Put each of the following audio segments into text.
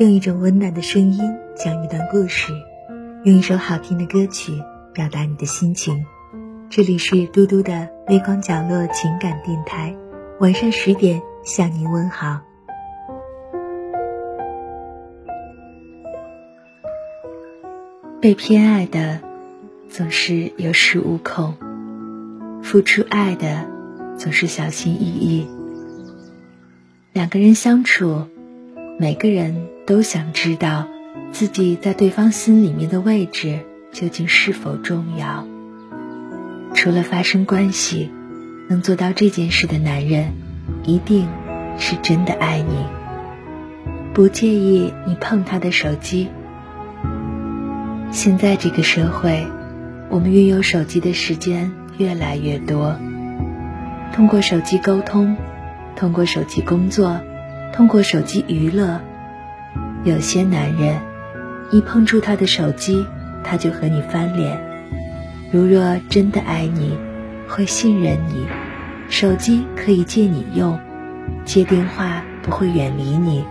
用一种温暖的声音讲一段故事，用一首好听的歌曲表达你的心情。这里是嘟嘟的微光角落情感电台，晚上十点向您问好。被偏爱的总是有恃无恐，付出爱的总是小心翼翼。两个人相处，每个人都想知道自己在对方心里面的位置究竟是否重要。除了发生关系，能做到这件事的男人，一定是真的爱你，不介意你碰他的手机。现在这个社会，我们拥有手机的时间越来越多，通过手机沟通。通过手机工作，通过手机娱乐，有些男人一碰触他的手机，他就和你翻脸。如若真的爱你，会信任你，手机可以借你用，接电话不会远离你，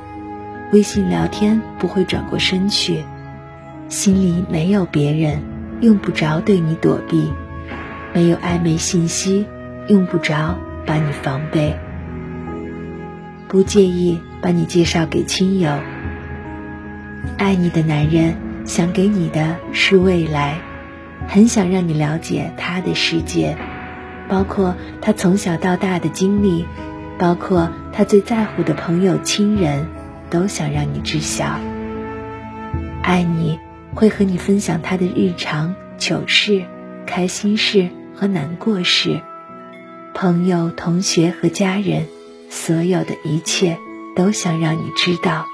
微信聊天不会转过身去，心里没有别人，用不着对你躲避，没有暧昧信息，用不着把你防备。不介意把你介绍给亲友。爱你的男人想给你的是未来，很想让你了解他的世界，包括他从小到大的经历，包括他最在乎的朋友亲人，都想让你知晓。爱你会和你分享他的日常糗事、开心事和难过事，朋友、同学和家人。所有的一切都想让你知道。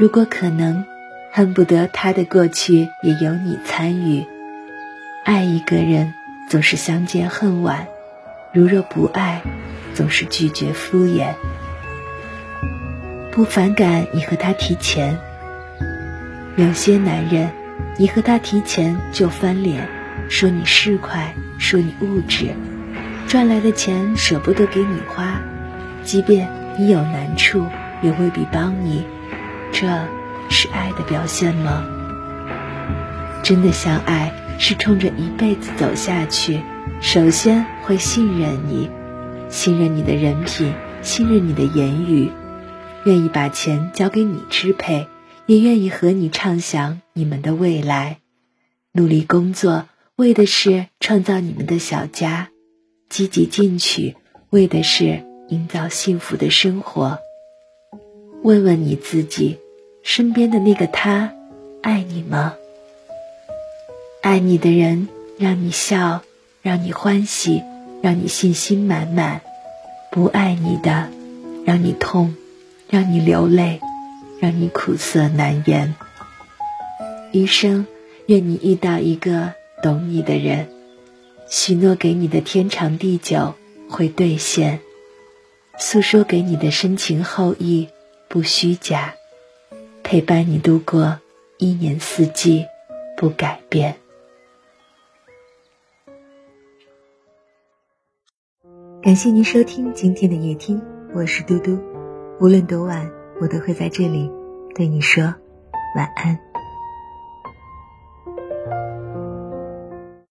如果可能，恨不得他的过去也由你参与。爱一个人总是相见恨晚，如若不爱，总是拒绝敷衍。不反感你和他提钱。有些男人，你和他提钱就翻脸，说你市侩，说你物质，赚来的钱舍不得给你花。即便你有难处，也未必帮你，这是爱的表现吗？真的相爱是冲着一辈子走下去，首先会信任你，信任你的人品，信任你的言语，愿意把钱交给你支配，也愿意和你畅想你们的未来，努力工作，为的是创造你们的小家，积极进取，为的是。营造幸福的生活。问问你自己，身边的那个他，爱你吗？爱你的人，让你笑，让你欢喜，让你信心满满；不爱你的，让你痛，让你流泪，让你苦涩难言。余生，愿你遇到一个懂你的人，许诺给你的天长地久会兑现。诉说给你的深情厚谊不虚假，陪伴你度过一年四季不改变。感谢您收听今天的夜听，我是嘟嘟。无论多晚，我都会在这里对你说晚安。